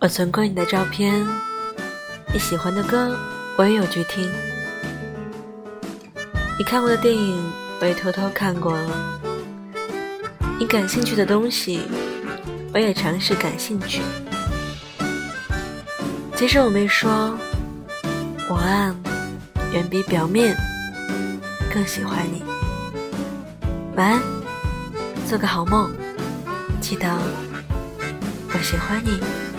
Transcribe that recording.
我存过你的照片你喜欢的歌我也有去听。你看过的电影我也偷偷看过了你感兴趣的东西我也尝试感兴趣。其实我没说我啊远比表面更喜欢你。晚安做个好梦记得我喜欢你。